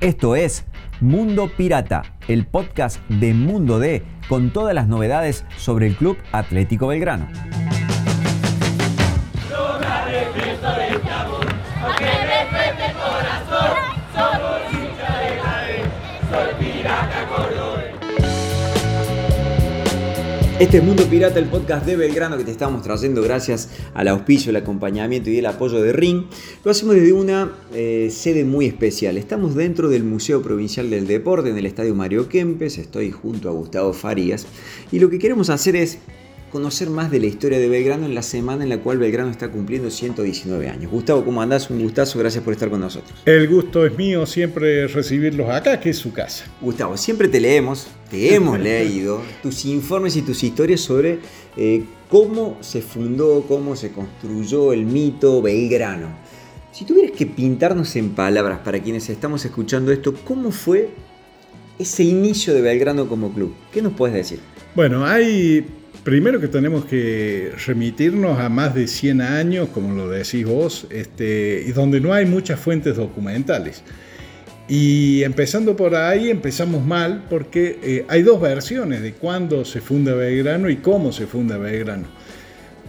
Esto es Mundo Pirata, el podcast de Mundo D con todas las novedades sobre el Club Atlético Belgrano. Este es Mundo Pirata, el podcast de Belgrano que te estamos trayendo gracias al auspicio, el acompañamiento y el apoyo de RING. Lo hacemos desde una eh, sede muy especial. Estamos dentro del Museo Provincial del Deporte, en el Estadio Mario Kempes. Estoy junto a Gustavo Farías. Y lo que queremos hacer es conocer más de la historia de Belgrano en la semana en la cual Belgrano está cumpliendo 119 años. Gustavo, ¿cómo andás? Un gustazo, gracias por estar con nosotros. El gusto es mío siempre recibirlos acá, que es su casa. Gustavo, siempre te leemos, te hemos leído tus informes y tus historias sobre eh, cómo se fundó, cómo se construyó el mito Belgrano. Si tuvieras que pintarnos en palabras para quienes estamos escuchando esto, ¿cómo fue ese inicio de Belgrano como club? ¿Qué nos puedes decir? Bueno, hay Primero que tenemos que remitirnos a más de 100 años, como lo decís vos, este, y donde no hay muchas fuentes documentales. Y empezando por ahí, empezamos mal porque eh, hay dos versiones de cuándo se funda Belgrano y cómo se funda Belgrano.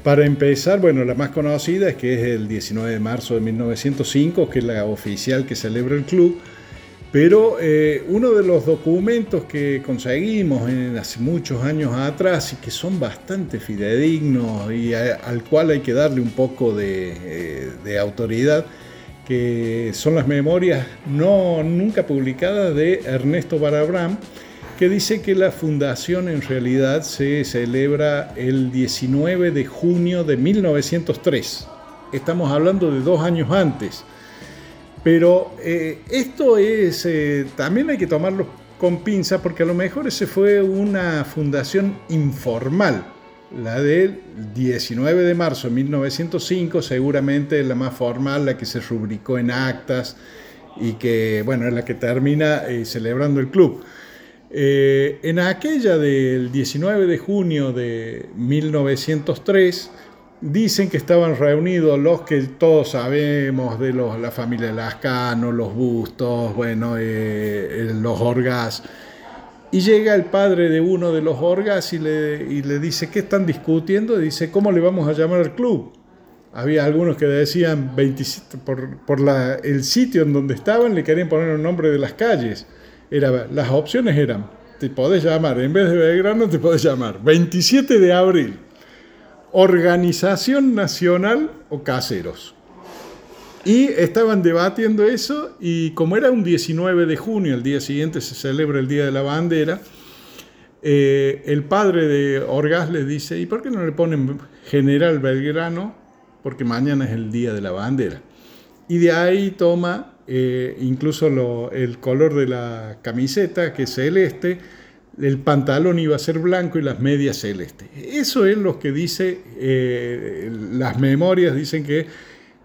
Para empezar, bueno, la más conocida es que es el 19 de marzo de 1905, que es la oficial que celebra el club, pero eh, uno de los documentos que conseguimos hace muchos años atrás y que son bastante fidedignos y al cual hay que darle un poco de, eh, autoridad, que son las memorias no nunca publicadas de Ernesto Barabram, que dice que la fundación en realidad se celebra el 19 de junio de 1903. Estamos hablando de dos años antes. Pero eh, esto es, eh, también hay que tomarlo con pinza porque a lo mejor ese fue una fundación informal. La del 19 de marzo de 1905 seguramente la más formal, la que se rubricó en actas y que, bueno, es la que termina eh, celebrando el club. en aquella del 19 de junio de 1903, Dicen que estaban reunidos los que todos sabemos de los, la familia Lascano, los Bustos, bueno, eh, los Orgas. Y llega el padre de uno de los Orgas y le, y le dice, ¿qué están discutiendo? Y dice, ¿cómo le vamos a llamar al club? Había algunos que decían, 27, por, el sitio en donde estaban, le querían poner el nombre de las calles. Las opciones eran, te podés llamar, en vez de Belgrano, te podés llamar 27 de abril. Organización Nacional o Caseros. Y estaban debatiendo eso y como era un 19 de junio, el día siguiente se celebra el Día de la Bandera, eh, el padre de Orgaz le dice, ¿y por qué no le ponen General Belgrano? Porque mañana es el Día de la Bandera. Y de ahí toma eh, incluso el color de la camiseta, que es celeste, el pantalón iba a ser blanco y las medias celeste. Eso es lo que dice, eh, las memorias dicen que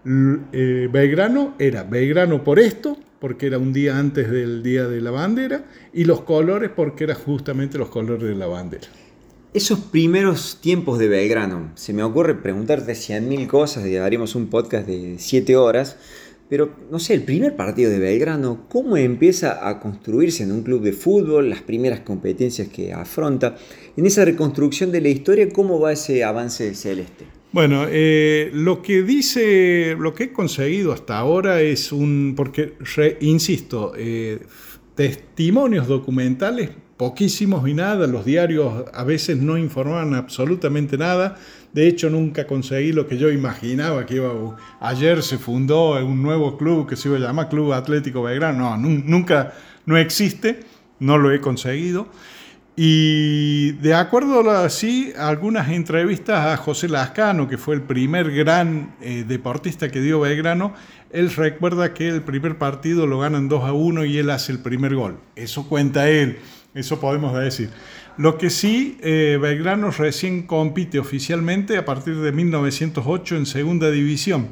eh, Belgrano era Belgrano por esto, porque era un día antes del Día de la Bandera, y los colores porque eran justamente los colores de la bandera. Esos primeros tiempos de Belgrano, se me ocurre preguntarte cien mil cosas y haríamos un podcast de siete horas, pero, no sé, el primer partido de Belgrano, ¿cómo empieza a construirse en un club de fútbol? Las primeras competencias que afronta. En esa reconstrucción de la historia, ¿cómo va ese avance celeste? Bueno, eh, lo que dice, lo que he conseguido hasta ahora es un, porque, insisto, eh, testimonios documentales, poquísimos y nada, los diarios a veces no informaban absolutamente nada, de hecho nunca conseguí lo que yo imaginaba que iba a... Ayer se fundó un nuevo club que se iba a llamar Club Atlético Belgrano, no, nunca, no existe, no lo he conseguido. Y de acuerdo así, algunas entrevistas a José Lascano, que fue el primer gran eh, deportista que dio Belgrano, él recuerda que el primer partido lo ganan 2 a 1 y él hace el primer gol. Eso cuenta él, eso podemos decir. Lo que sí, eh, Belgrano recién compite oficialmente a partir de 1908 en segunda división.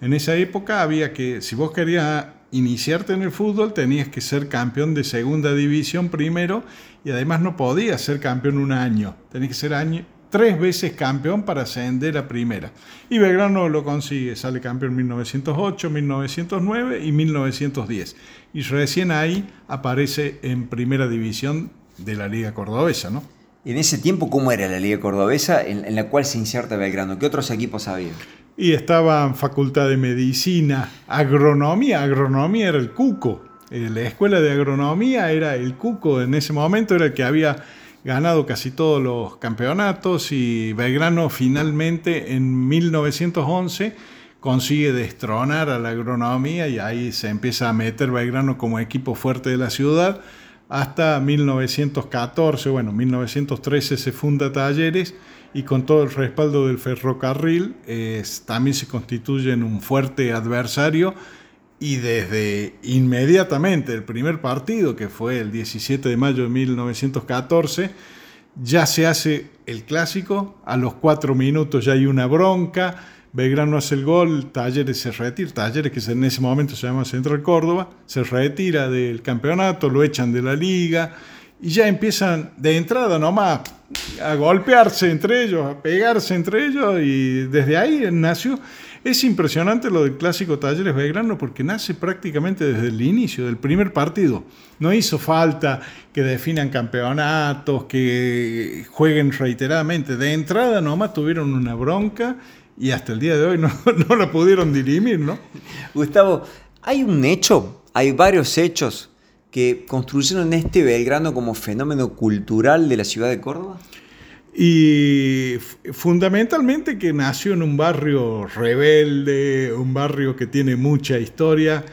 En esa época había que, si vos querías iniciarte en el fútbol tenías que ser campeón de segunda división primero y además no podías ser campeón un año, tenías que ser año, tres veces campeón para ascender a primera. Y Belgrano lo consigue, sale campeón en 1908, 1909 y 1910. Y recién ahí aparece en primera división de la Liga Cordobesa, ¿no? En ese tiempo, ¿cómo era la Liga Cordobesa en, la cual se inserta Belgrano? ¿Qué otros equipos había? Y estaban Facultad de Medicina, Agronomía, Agronomía era el Cuco. Eh, la escuela de agronomía era el Cuco, en ese momento era el que había ganado casi todos los campeonatos y Belgrano finalmente en 1911 consigue destronar a la agronomía y ahí se empieza a meter Belgrano como equipo fuerte de la ciudad hasta 1914, bueno, 1913 se funda Talleres y con todo el respaldo del ferrocarril también se constituye en un fuerte adversario y desde inmediatamente el primer partido, que fue el 17 de mayo de 1914, ya se hace el clásico, a los cuatro minutos ya hay una bronca, Belgrano hace el gol, Talleres se retira, Talleres que en ese momento se llama Central Córdoba, se retira del campeonato, lo echan de la liga y ya empiezan de entrada nomás a golpearse entre ellos, a pegarse entre ellos y desde ahí nació. Es impresionante lo del clásico Talleres Belgrano porque nace prácticamente desde el inicio del primer partido. No hizo falta que definan campeonatos, que jueguen reiteradamente. De entrada nomás tuvieron una bronca y hasta el día de hoy no, no la pudieron dirimir, ¿no? Gustavo, hay un hecho, hay varios hechos que construyeron este Belgrano como fenómeno cultural de la ciudad de Córdoba. Y fundamentalmente que nació en un barrio rebelde, un barrio que tiene mucha historia,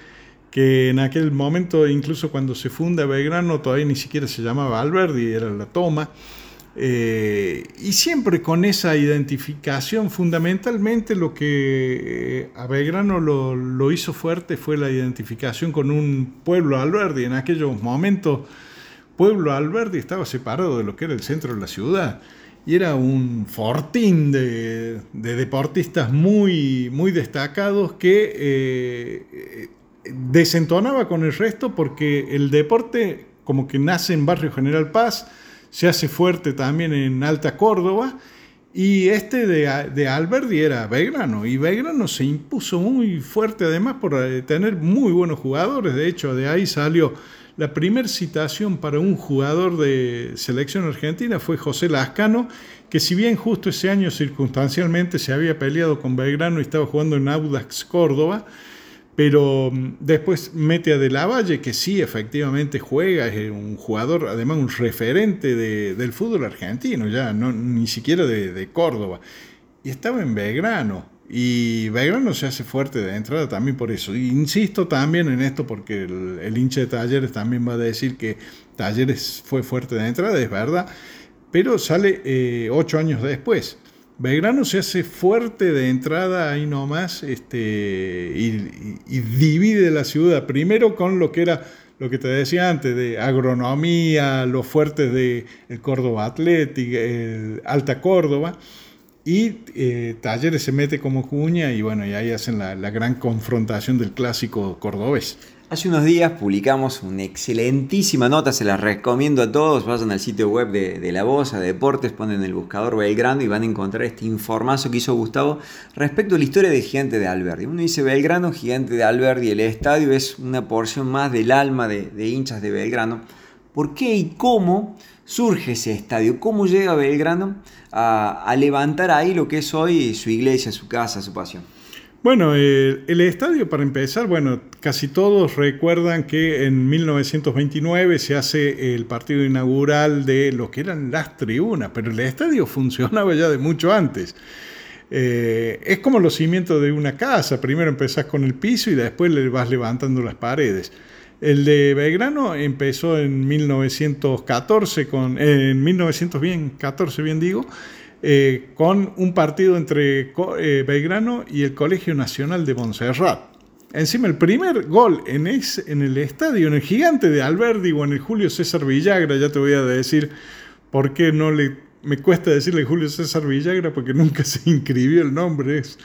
que en aquel momento, incluso cuando se funda Belgrano, todavía ni siquiera se llamaba Alberdi, era la toma. Eh, y siempre con esa identificación, fundamentalmente lo que eh, a Belgrano lo, hizo fuerte fue la identificación con un pueblo Alberdi. En aquellos momentos, pueblo Alberdi estaba separado de lo que era el centro de la ciudad. Y era un fortín de, deportistas muy, muy destacados que eh, desentonaba con el resto porque el deporte como que nace en Barrio General Paz, se hace fuerte también en Alta Córdoba. Y este de, de Alberdi era Belgrano. Y Belgrano se impuso muy fuerte además por eh, tener muy buenos jugadores. De hecho, de ahí salió la primera citación para un jugador de selección argentina fue José Lascano, que si bien justo ese año circunstancialmente se había peleado con Belgrano y estaba jugando en Audax Córdoba, pero mm, después mete a De la Valle, que sí, efectivamente juega, es un jugador, además un referente del fútbol argentino, ya no, ni siquiera de, Córdoba. Y estaba en Belgrano. Y Belgrano se hace fuerte de entrada también por eso. insisto también en esto porque el, hincha de Talleres también va a decir que Talleres fue fuerte de entrada, es verdad, pero sale eh, ocho años después. Belgrano se hace fuerte de entrada ahí nomás este, y, divide la ciudad, primero con lo que era lo que te decía antes, de agronomía, los fuertes de el Córdoba Atlético, el Alta Córdoba, y eh, Talleres se mete como cuña y bueno, y ahí hacen la, gran confrontación del clásico cordobés. Hace unos días publicamos una excelentísima nota, se la recomiendo a todos, vayan al sitio web de, La Voz, a Deportes, ponen el buscador Belgrano y van a encontrar este informazo que hizo Gustavo respecto a la historia de Gigante de Alberdi. Uno dice Belgrano, Gigante de Alberdi, el estadio es una porción más del alma de, hinchas de Belgrano. ¿Por qué y cómo surge ese estadio? ¿Cómo llega Belgrano a, levantar ahí lo que es hoy su iglesia, su casa, su pasión? Bueno, el estadio, para empezar, bueno, casi todos recuerdan que en 1929 se hace el partido inaugural de lo que eran las tribunas, pero el estadio funcionaba ya de mucho antes. Eh, es como los cimientos de una casa, primero empezás con el piso y después le vas levantando las paredes. El de Belgrano empezó en 1914, con, en 1914 bien digo, eh, con un partido entre eh, Belgrano y el Colegio Nacional de Montserrat. Encima, el primer gol en, el estadio, en el gigante de Alberdi o en el Julio César Villagra, ya te voy a decir por qué no le. Me cuesta decirle Julio César Villagra porque nunca se inscribió el nombre. Es,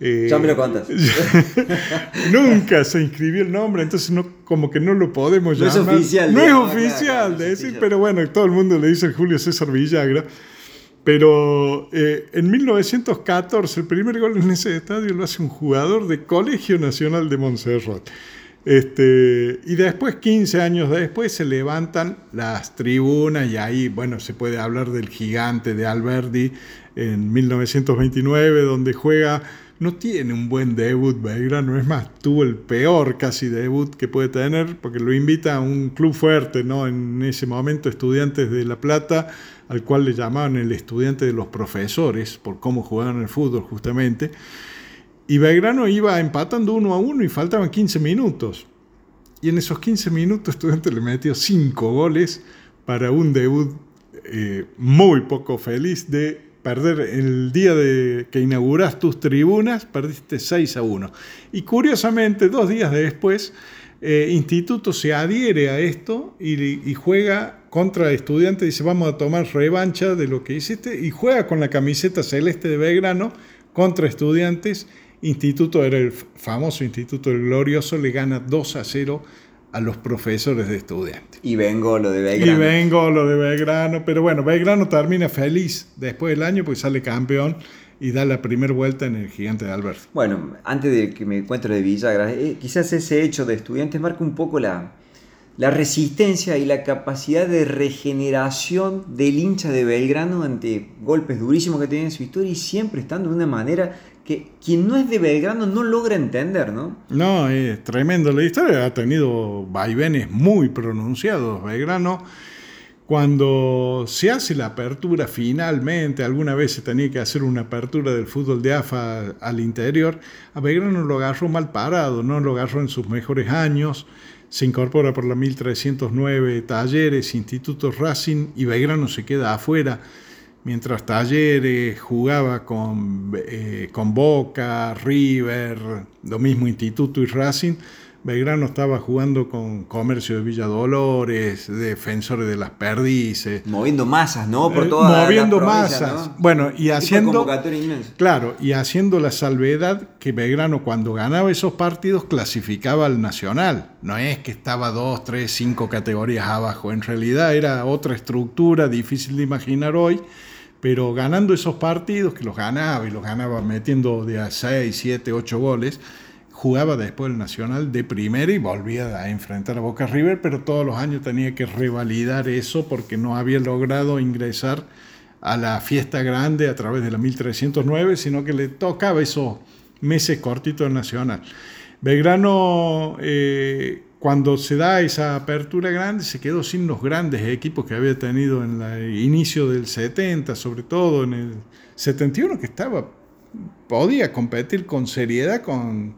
eh, ya me lo contas. nunca se inscribió el nombre, entonces no, como que no lo podemos llamar. No es oficial. No es oficial, de decir, pero bueno, todo el mundo le dice Julio César Villagra. Pero eh, en 1914 el primer gol en ese estadio lo hace un jugador de Colegio Nacional de Montserrat. Este, y después, 15 años después, se levantan las tribunas y ahí, bueno, se puede hablar del gigante de Alberdi en 1929, donde juega, no tiene un buen debut Belgrano, es más, tuvo el peor casi debut que puede tener, porque lo invita a un club fuerte, ¿no? En ese momento, Estudiantes de La Plata, al cual le llamaban el estudiante de los profesores, por cómo jugaban el fútbol justamente. Y Belgrano iba empatando uno a uno y faltaban 15 minutos. Y en esos 15 minutos Estudiante le metió 5 goles para un debut eh, muy poco feliz de perder el día de que inauguras tus tribunas, perdiste 6 a 1. Y curiosamente, dos días después, eh, Instituto se adhiere a esto y, y juega contra Estudiantes, dice vamos a tomar revancha de lo que hiciste, y juega con la camiseta celeste de Belgrano contra Estudiantes Instituto era el famoso Instituto del Glorioso, le gana 2 a 0 a los profesores de estudiantes. Y vengo lo de Belgrano. Y vengo lo de Belgrano, pero bueno, Belgrano termina feliz después del año porque sale campeón y da la primera vuelta en el gigante de Alberto. Bueno, antes de que me encuentre de Villagra, eh, quizás ese hecho de estudiantes marca un poco la, la resistencia y la capacidad de regeneración del hincha de Belgrano ante golpes durísimos que tiene en su historia y siempre estando de una manera que quien no es de Belgrano no logra entender, ¿no? No, es tremendo. La historia ha tenido vaivenes muy pronunciados. Belgrano, cuando se hace la apertura finalmente, alguna vez se tenía que hacer una apertura del fútbol de AFA al interior, a Belgrano lo agarró mal parado, no lo agarró en sus mejores años. Se incorpora por la 1309 Talleres, Institutos Racing y Belgrano se queda afuera mientras Talleres jugaba con, eh, con Boca, River, lo mismo Instituto y Racing, Belgrano estaba jugando con Comercio de Villa Dolores, Defensores de las Perdices. Moviendo masas, ¿no? Por eh, toda Moviendo masas. Bueno, y haciendo. Claro, y haciendo la salvedad que Belgrano, cuando ganaba esos partidos, clasificaba al Nacional. No es que estaba dos, tres, cinco categorías abajo. En realidad era otra estructura difícil de imaginar hoy pero ganando esos partidos, que los ganaba y los ganaba metiendo de a 6, 7, 8 goles, jugaba después el Nacional de primera y volvía a enfrentar a Boca River, pero todos los años tenía que revalidar eso porque no había logrado ingresar a la fiesta grande a través de la 1309, sino que le tocaba esos meses cortitos del Nacional. Belgrano eh, cuando se da esa apertura grande, se quedó sin los grandes equipos que había tenido en el inicio del 70, sobre todo en el 71, que estaba, podía competir con seriedad, con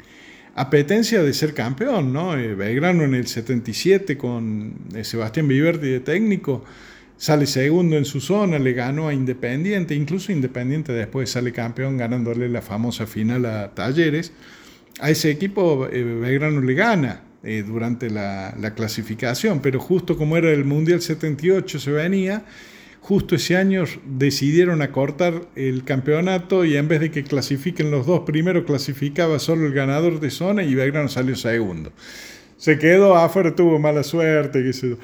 apetencia de ser campeón, ¿no? Eh, Belgrano en el 77 con eh, Sebastián Viverti de técnico, sale segundo en su zona, le ganó a Independiente, incluso Independiente después sale campeón ganándole la famosa final a Talleres. A ese equipo eh, Belgrano le gana, eh, durante la, clasificación, pero justo como era el Mundial 78 se venía, justo ese año decidieron acortar el campeonato y en vez de que clasifiquen los dos primeros, clasificaba solo el ganador de zona y Belgrano salió segundo. Se quedó afuera, tuvo mala suerte, qué sé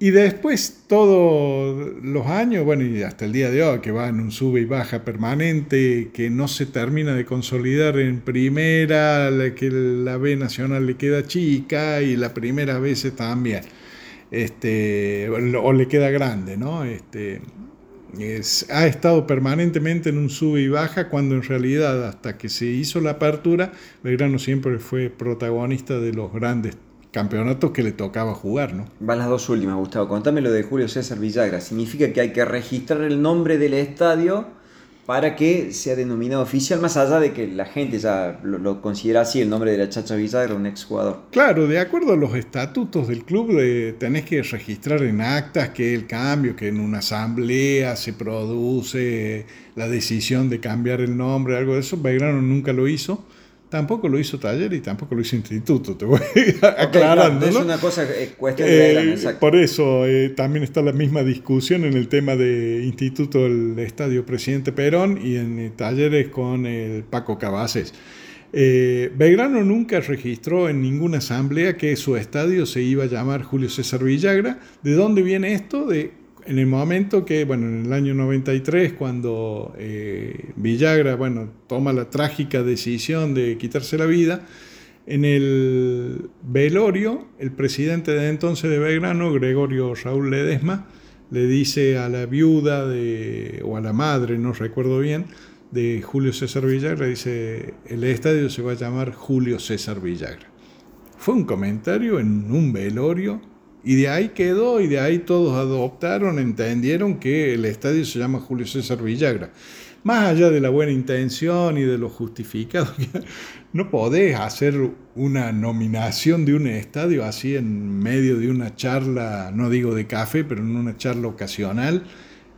y después todos los años, bueno, y hasta el día de hoy, que va en un sube y baja permanente, que no se termina de consolidar en primera, que la B nacional le queda chica y la primera vez también, este, o le queda grande, ¿no? Este, ha estado permanentemente en un sube y baja cuando en realidad hasta que se hizo la apertura, Belgrano siempre fue protagonista de los grandes campeonatos que le tocaba jugar, ¿no? Van las dos últimas, Gustavo. Contame lo de Julio César Villagra. ¿Significa que hay que registrar el nombre del estadio para que sea denominado oficial, más allá de que la gente ya lo, considera así, el nombre de la Chacha Villagra, un exjugador? Claro, de acuerdo a los estatutos del club, de, tenés que registrar en actas que el cambio, que en una asamblea se produce la decisión de cambiar el nombre, algo de eso. Belgrano nunca lo hizo. Tampoco lo hizo taller y tampoco lo hizo instituto, te voy aclarando. es una cosa, eh, cuestión de eh, Por eso eh, también está la misma discusión en el tema de instituto del Estadio Presidente Perón y en talleres con el Paco Cabaces. Belgrano nunca registró en ninguna asamblea que su estadio se iba a llamar Julio César Villagra. ¿De dónde viene esto? De en el momento que, bueno, en el año 93, cuando eh, Villagra, bueno, toma la trágica decisión de quitarse la vida, en el velorio, el presidente de entonces de Belgrano, Gregorio Raúl Ledesma, le dice a la viuda de, o a la madre, no recuerdo bien, de Julio César Villagra, dice, el estadio se va a llamar Julio César Villagra. Fue un comentario en un velorio y de ahí quedó y de ahí todos adoptaron, entendieron que el estadio se llama Julio César Villagra. Más allá de la buena intención y de lo justificado, no podés hacer una nominación de un estadio así en medio de una charla, no digo de café, pero en una charla ocasional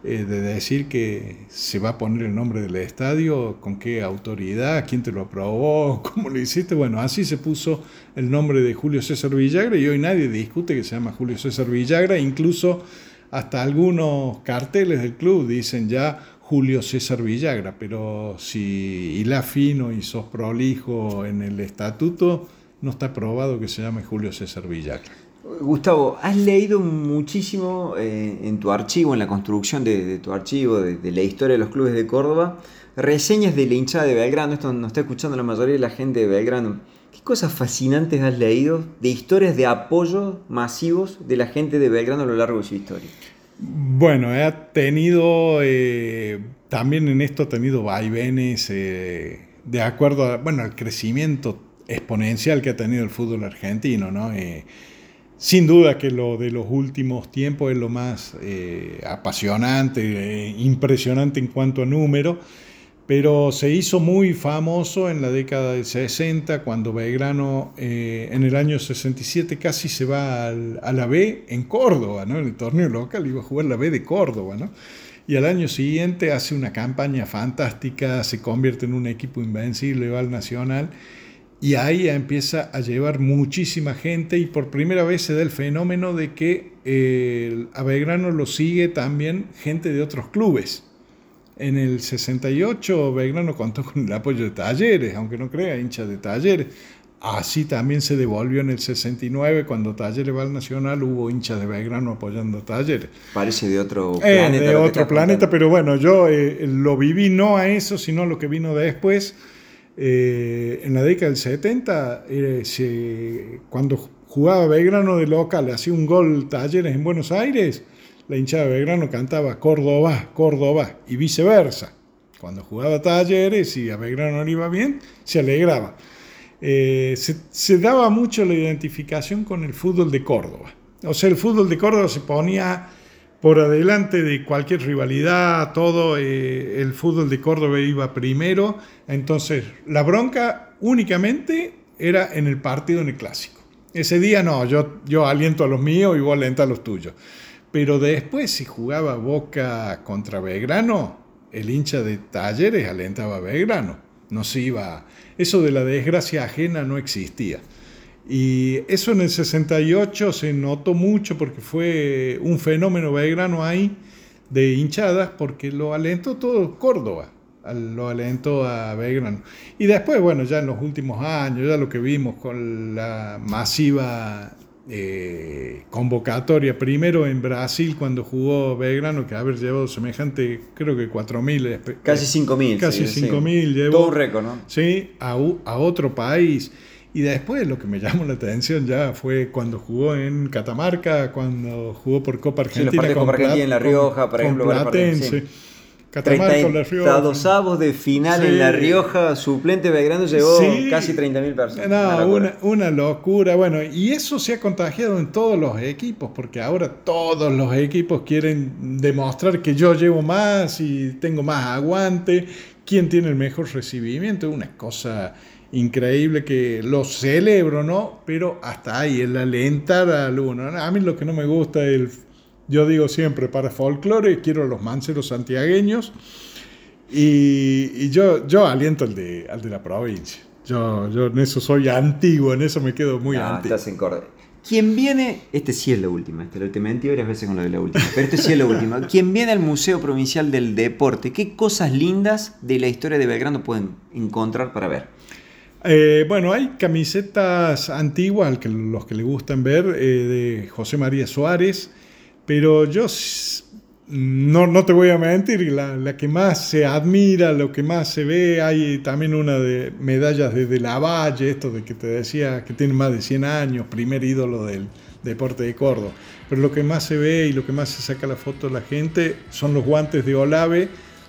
eh, de decir que se va a poner el nombre del estadio, con qué autoridad, quién te lo aprobó, cómo lo hiciste. Bueno, así se puso el nombre de Julio César Villagra y hoy nadie discute que se llama Julio César Villagra, incluso hasta algunos carteles del club dicen ya Julio César Villagra, pero si la fino y sos prolijo en el estatuto, no está probado que se llame Julio César Villagra. Gustavo, has leído muchísimo eh, en tu archivo, en la construcción de, tu archivo, de, la historia de los clubes de Córdoba, reseñas de la hinchada de Belgrano. Esto nos está escuchando la mayoría de la gente de Belgrano. ¿Qué cosas fascinantes has leído de historias de apoyo masivos de la gente de Belgrano a lo largo de su historia? Bueno, he tenido, eh, también en esto he tenido vaivenes eh, de acuerdo bueno, al crecimiento exponencial que ha tenido el fútbol argentino, ¿no? Sin duda que lo de los últimos tiempos es lo más eh, apasionante, eh, impresionante en cuanto a número, pero se hizo muy famoso en la década del 60, cuando Belgrano eh, en el año 67 casi se va a la B en Córdoba, ¿no? en el torneo local iba a jugar la B de Córdoba. ¿no? Y al año siguiente hace una campaña fantástica, se convierte en un equipo invencible, va al Nacional y ahí empieza a llevar muchísima gente y por primera vez se da el fenómeno de que eh, a Belgrano lo sigue también gente de otros clubes. En el 68 Belgrano contó con el apoyo de Talleres, aunque no crea, hinchas de Talleres. Así también se devolvió en el 69, cuando Talleres va al Nacional, hubo hinchas de Belgrano apoyando a Talleres. Parece de otro eh, planeta. de otro planeta, pero bueno, yo eh, lo viví no a eso, sino a lo que vino después eh, en la década del 70, eh, cuando jugaba Belgrano de local, hacía un gol Talleres en Buenos Aires, la hinchada de Belgrano cantaba Córdoba, Córdoba, y viceversa. Cuando jugaba Talleres y a Belgrano no le iba bien, se alegraba. Eh, se, se, daba mucho la identificación con el fútbol de Córdoba. O sea, el fútbol de Córdoba se ponía por adelante de cualquier rivalidad, todo, eh, el fútbol de Córdoba iba primero, entonces la bronca únicamente era en el partido, en el clásico. Ese día no, yo, aliento a los míos y vos alientas a los tuyos. Pero después, si jugaba Boca contra Belgrano, el hincha de Talleres alentaba a Belgrano. No se iba. Eso de la desgracia ajena no existía. Y eso en el 68 se notó mucho porque fue un fenómeno belgrano ahí de hinchadas porque lo alentó todo Córdoba, lo alentó a Belgrano. Y después, bueno, ya en los últimos años, ya lo que vimos con la masiva eh, convocatoria, primero en Brasil cuando jugó Belgrano, que haber llevado semejante, creo que 4.000. Casi 5.000. Casi 5.000 llevó. Todo un récord, ¿no? Sí, a, a otro país. Y después lo que me llamó la atención ya fue cuando jugó en Catamarca, cuando jugó por Copa Argentina. Sí, Copa Argentina en La Rioja, por ejemplo. Platense. Catamarca, La Rioja. De final en La Rioja, suplente Belgrano llevó casi 30.000 personas. No, una, una, locura. Bueno, y eso se ha contagiado en todos los equipos, porque ahora todos los equipos quieren demostrar que yo llevo más y tengo más aguante, quién tiene el mejor recibimiento, una cosa increíble que lo celebro, ¿no? Pero hasta ahí, el alentar al uno. A mí lo que no me gusta es el, yo digo siempre, para folclore quiero los manceros santiagueños y, yo, yo aliento al de, al de la provincia. Yo, yo en eso soy antiguo, en eso me quedo muy ah, antiguo. Estás en Quien viene, este sí es la última, este lo te mentí varias veces con lo de la última, pero este sí es la última. Quien viene al Museo Provincial del Deporte, ¿qué cosas lindas de la historia de Belgrano pueden encontrar para ver? Eh, bueno, hay camisetas antiguas, que los que le gustan ver, eh, de José María Suárez, pero yo no, te voy a mentir, la, que más se admira, lo que más se ve, hay también una de medallas de, de esto de que te decía que tiene más de 100 años, primer ídolo del deporte de Córdoba. Pero lo que más se ve y lo que más se saca la foto de la gente son los guantes de Olave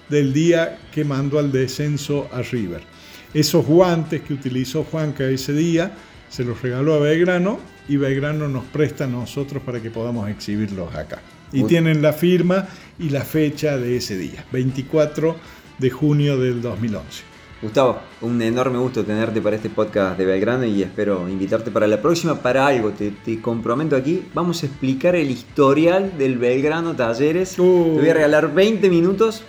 del día que mandó al descenso a River. Esos guantes que utilizó Juanca ese día se los regaló a Belgrano y Belgrano nos presta a nosotros para que podamos exhibirlos acá. Y tienen la firma y la fecha de ese día, 24 de junio del 2011. Gustavo, un enorme gusto tenerte para este podcast de Belgrano y espero invitarte para la próxima para algo. Te, comprometo aquí. Vamos a explicar el historial del Belgrano Talleres. Te voy a regalar 20 minutos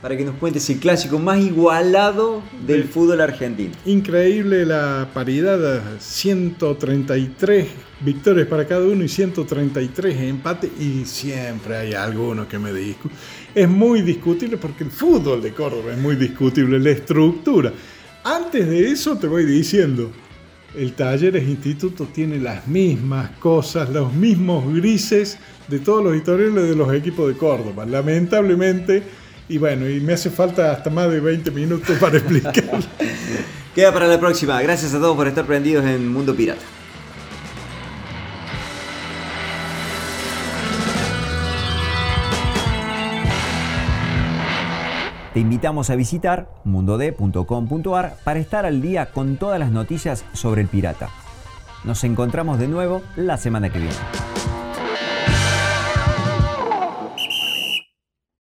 para que nos cuentes el clásico más igualado del fútbol argentino. Increíble la paridad, 133 victorias para cada uno y 133 empates y siempre hay alguno que me discute. Es muy discutible porque el fútbol de Córdoba es muy discutible, la estructura. Antes de eso te voy diciendo, el Talleres Instituto tiene las mismas cosas, los mismos grises de todos los historiales de los equipos de Córdoba. Lamentablemente y bueno, y me hace falta hasta más de 20 minutos para explicar. Queda para la próxima. Gracias a todos por estar prendidos en Mundo Pirata. Te invitamos a visitar mundod.com.ar para estar al día con todas las noticias sobre el pirata. Nos encontramos de nuevo la semana que viene.